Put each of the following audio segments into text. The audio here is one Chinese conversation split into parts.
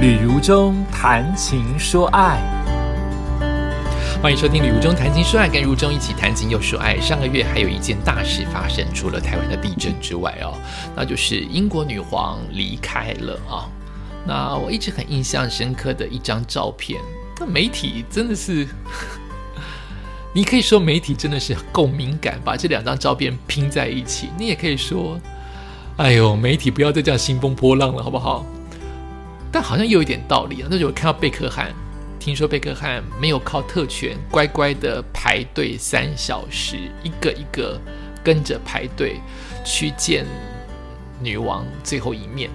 旅如中谈情说爱，欢迎收听《旅如中谈情说爱》，跟如中一起谈情又说爱。上个月还有一件大事发生，除了台湾的地震之外哦，那就是英国女皇离开了啊。那我一直很印象深刻的一张照片，那媒体真的是，你可以说媒体真的是够敏感，把这两张照片拼在一起。你也可以说，哎呦，媒体不要再这样兴风波浪了，好不好？但好像又有一点道理啊！那就看到贝克汉，听说贝克汉没有靠特权，乖乖的排队三小时，一个一个跟着排队去见女王最后一面，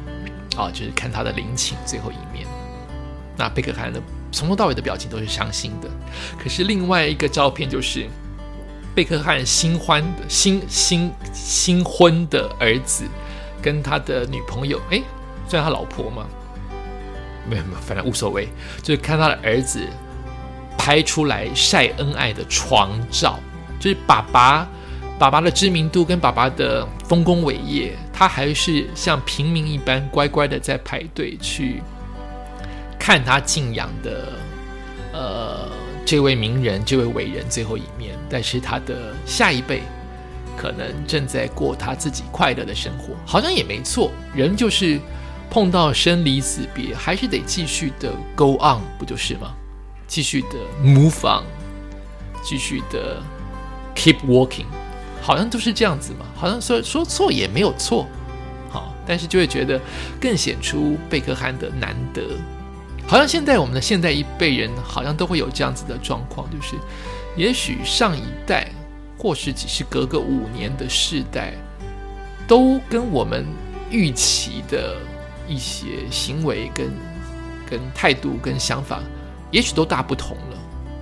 啊，就是看她的陵寝最后一面。那贝克汉的从头到尾的表情都是伤心的。可是另外一个照片就是贝克汉新欢的新新新婚的儿子跟他的女朋友，哎，算他老婆吗？没有没有，反正无所谓，就是看他的儿子拍出来晒恩爱的床照，就是爸爸爸爸的知名度跟爸爸的丰功伟业，他还是像平民一般乖乖的在排队去看他敬仰的呃这位名人这位伟人最后一面，但是他的下一辈可能正在过他自己快乐的生活，好像也没错，人就是。碰到生离死别，还是得继续的 go on，不就是吗？继续的 move on，继续的 keep walking，好像都是这样子嘛。好像说说错也没有错，好，但是就会觉得更显出贝克汉的难得。好像现在我们的现代一辈人，好像都会有这样子的状况，就是也许上一代，或是只是隔个五年的世代，都跟我们预期的。一些行为跟跟态度跟想法，也许都大不同了。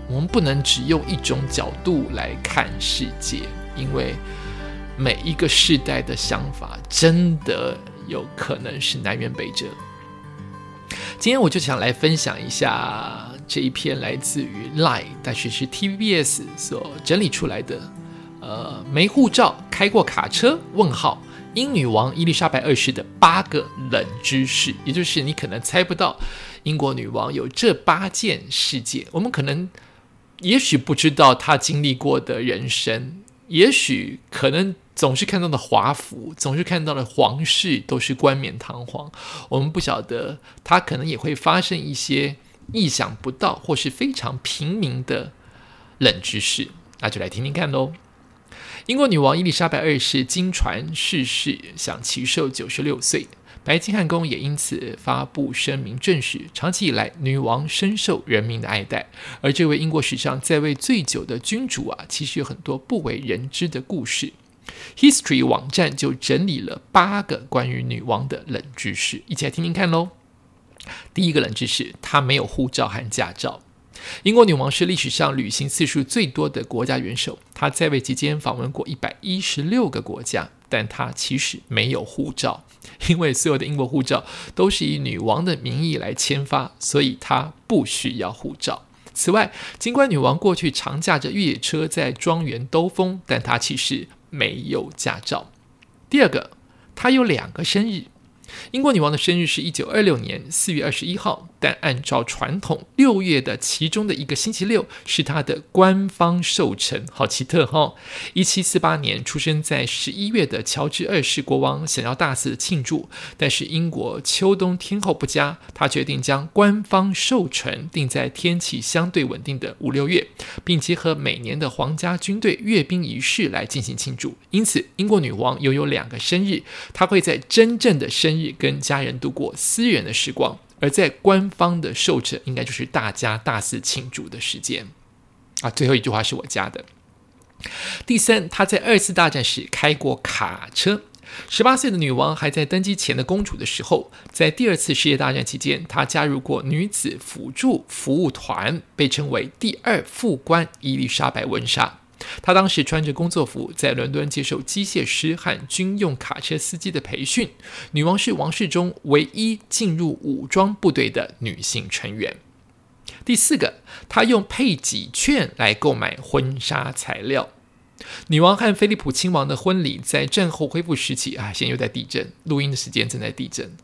我们不能只用一种角度来看世界，因为每一个世代的想法真的有可能是南辕北辙。今天我就想来分享一下这一篇来自于 Line，但是是 TVBS 所整理出来的。呃，没护照开过卡车？问号。英女王伊丽莎白二世的八个冷知识，也就是你可能猜不到，英国女王有这八件事件。我们可能也许不知道她经历过的人生，也许可能总是看到的华服，总是看到的皇室都是冠冕堂皇。我们不晓得她可能也会发生一些意想不到或是非常平民的冷知识，那就来听听看喽。英国女王伊丽莎白二世经传逝世，享其寿九十六岁。白金汉宫也因此发布声明证实，长期以来女王深受人民的爱戴。而这位英国史上在位最久的君主啊，其实有很多不为人知的故事。History 网站就整理了八个关于女王的冷知识，一起来听听看喽。第一个冷知识，她没有护照和驾照。英国女王是历史上旅行次数最多的国家元首，她在位期间访问过一百一十六个国家，但她其实没有护照，因为所有的英国护照都是以女王的名义来签发，所以她不需要护照。此外，尽管女王过去常驾着越野车在庄园兜风，但她其实没有驾照。第二个，她有两个生日。英国女王的生日是一九二六年四月二十一号，但按照传统，六月的其中的一个星期六是她的官方寿辰，好奇特哈！一七四八年出生在十一月的乔治二世国王想要大肆庆祝，但是英国秋冬天候不佳，他决定将官方寿辰定在天气相对稳定的五六月，并结合每年的皇家军队阅兵仪式来进行庆祝。因此，英国女王拥有两个生日，她会在真正的生日。也跟家人度过私人的时光，而在官方的寿辰，应该就是大家大肆庆祝的时间啊。最后一句话是我加的。第三，她在二次大战时开过卡车。十八岁的女王还在登基前的公主的时候，在第二次世界大战期间，她加入过女子辅助服务团，被称为第二副官伊丽莎白温莎。他当时穿着工作服，在伦敦接受机械师和军用卡车司机的培训。女王是王室中唯一进入武装部队的女性成员。第四个，她用配给券来购买婚纱材料。女王和菲利普亲王的婚礼在战后恢复时期啊，现在又在地震，录音的时间正在地震。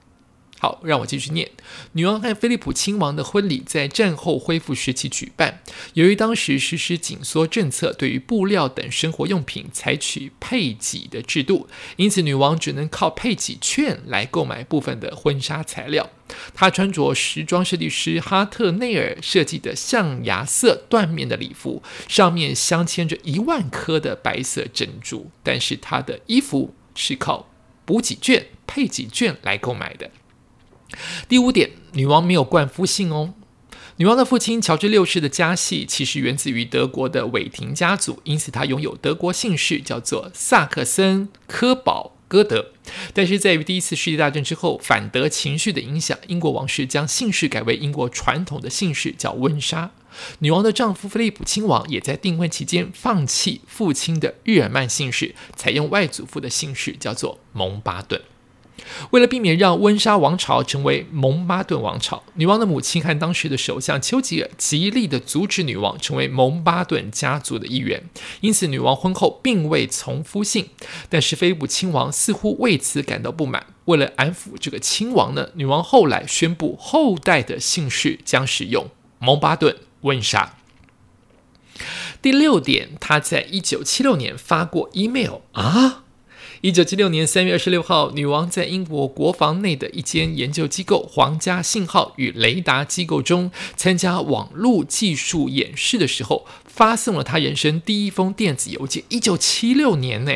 好，让我继续念。女王和菲利普亲王的婚礼在战后恢复时期举办。由于当时实施紧缩政策，对于布料等生活用品采取配给的制度，因此女王只能靠配给券来购买部分的婚纱材料。她穿着时装设计师哈特内尔设计的象牙色缎面的礼服，上面镶嵌着一万颗的白色珍珠。但是她的衣服是靠补给券、配给券来购买的。第五点，女王没有冠夫姓哦。女王的父亲乔治六世的家系其实源自于德国的韦廷家族，因此他拥有德国姓氏，叫做萨克森科堡戈德。但是在于第一次世界大战之后，反德情绪的影响，英国王室将姓氏改为英国传统的姓氏，叫温莎。女王的丈夫菲利普亲王也在订婚期间放弃父亲的日耳曼姓氏，采用外祖父的姓氏，叫做蒙巴顿。为了避免让温莎王朝成为蒙巴顿王朝，女王的母亲和当时的首相丘吉尔极力的阻止女王成为蒙巴顿家族的一员。因此，女王婚后并未从夫姓。但是，菲利普亲王似乎为此感到不满。为了安抚这个亲王呢，女王后来宣布后代的姓氏将使用蒙巴顿温莎。第六点，她在一九七六年发过 email 啊。一九七六年三月二十六号，女王在英国国防内的一间研究机构——皇家信号与雷达机构中参加网络技术演示的时候，发送了她人生第一封电子邮件。一九七六年呢，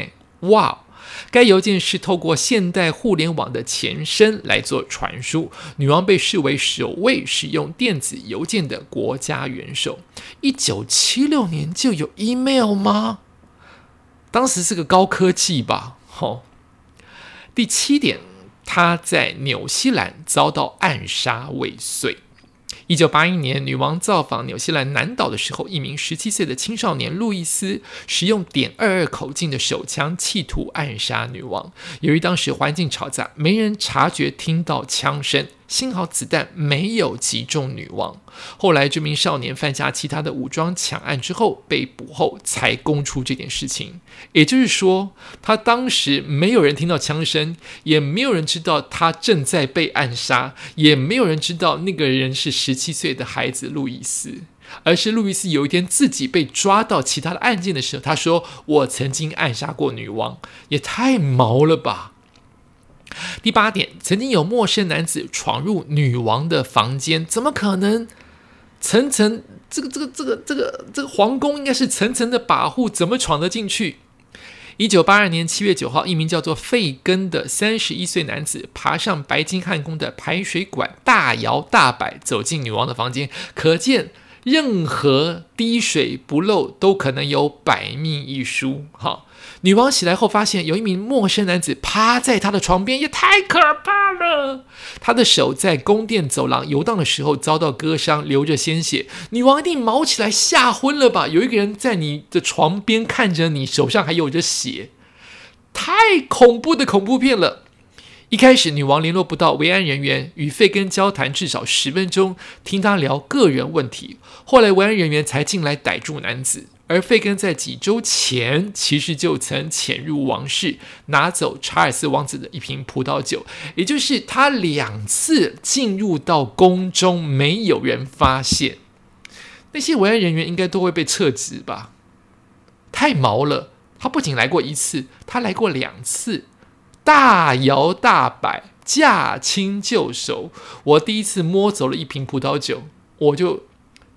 哇！该邮件是透过现代互联网的前身来做传输。女王被视为首位使用电子邮件的国家元首。一九七六年就有 email 吗？当时是个高科技吧？好，第七点，他在纽西兰遭到暗杀未遂。一九八一年，女王造访纽西兰南岛的时候，一名十七岁的青少年路易斯使用点二二口径的手枪，企图暗杀女王。由于当时环境嘈杂，没人察觉听到枪声。幸好子弹没有击中女王。后来，这名少年犯下其他的武装抢案之后被捕后，才供出这件事情。也就是说，他当时没有人听到枪声，也没有人知道他正在被暗杀，也没有人知道那个人是十七岁的孩子路易斯。而是路易斯有一天自己被抓到其他的案件的时候，他说：“我曾经暗杀过女王。”也太毛了吧！第八点，曾经有陌生男子闯入女王的房间，怎么可能？层层这个这个这个这个这个皇宫应该是层层的保护，怎么闯得进去？一九八二年七月九号，一名叫做费根的三十一岁男子爬上白金汉宫的排水管，大摇大摆走进女王的房间，可见任何滴水不漏都可能有百密一疏。哈。女王醒来后，发现有一名陌生男子趴在她的床边，也太可怕了。她的手在宫殿走廊游荡的时候遭到割伤，流着鲜血。女王一定毛起来吓昏了吧？有一个人在你的床边看着你，手上还有着血，太恐怖的恐怖片了。一开始，女王联络不到维安人员，与费根交谈至少十分钟，听他聊个人问题。后来，维安人员才进来逮住男子。而费根在几周前其实就曾潜入王室，拿走查尔斯王子的一瓶葡萄酒，也就是他两次进入到宫中，没有人发现。那些维安人员应该都会被撤职吧？太毛了！他不仅来过一次，他来过两次，大摇大摆，驾轻就熟。我第一次摸走了一瓶葡萄酒，我就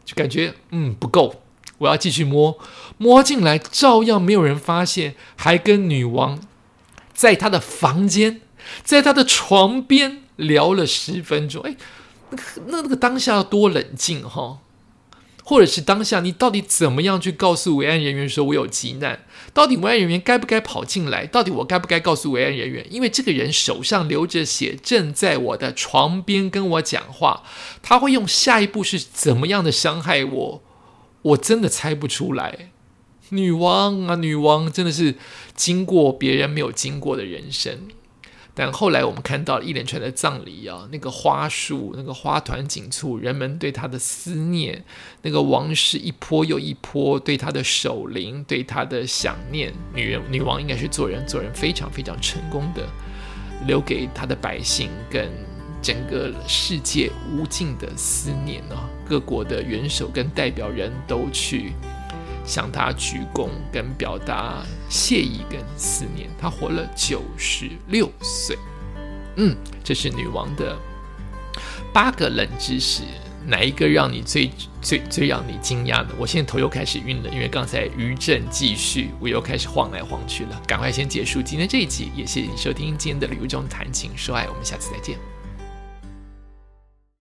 就感觉嗯不够。我要继续摸，摸进来照样没有人发现，还跟女王在她的房间，在她的床边聊了十分钟。哎，那那那个当下要多冷静哈？或者是当下你到底怎么样去告诉维安人员说我有急难？到底维安人员该不该跑进来？到底我该不该告诉维安人员？因为这个人手上流着血，正在我的床边跟我讲话，他会用下一步是怎么样的伤害我？我真的猜不出来，女王啊，女王真的是经过别人没有经过的人生。但后来我们看到一连串的葬礼啊，那个花束，那个花团锦簇，人们对他的思念，那个王室一波又一波对他的守灵，对他的想念。女人，女王应该是做人做人非常非常成功的，留给她的百姓跟整个世界无尽的思念啊！各国的元首跟代表人都去向他鞠躬，跟表达谢意跟思念。他活了九十六岁。嗯，这是女王的八个冷知识。哪一个让你最最最让你惊讶的？我现在头又开始晕了，因为刚才余震继续，我又开始晃来晃去了。赶快先结束今天这一集，也谢谢你收听今天的《旅游中谈情说爱》，我们下次再见。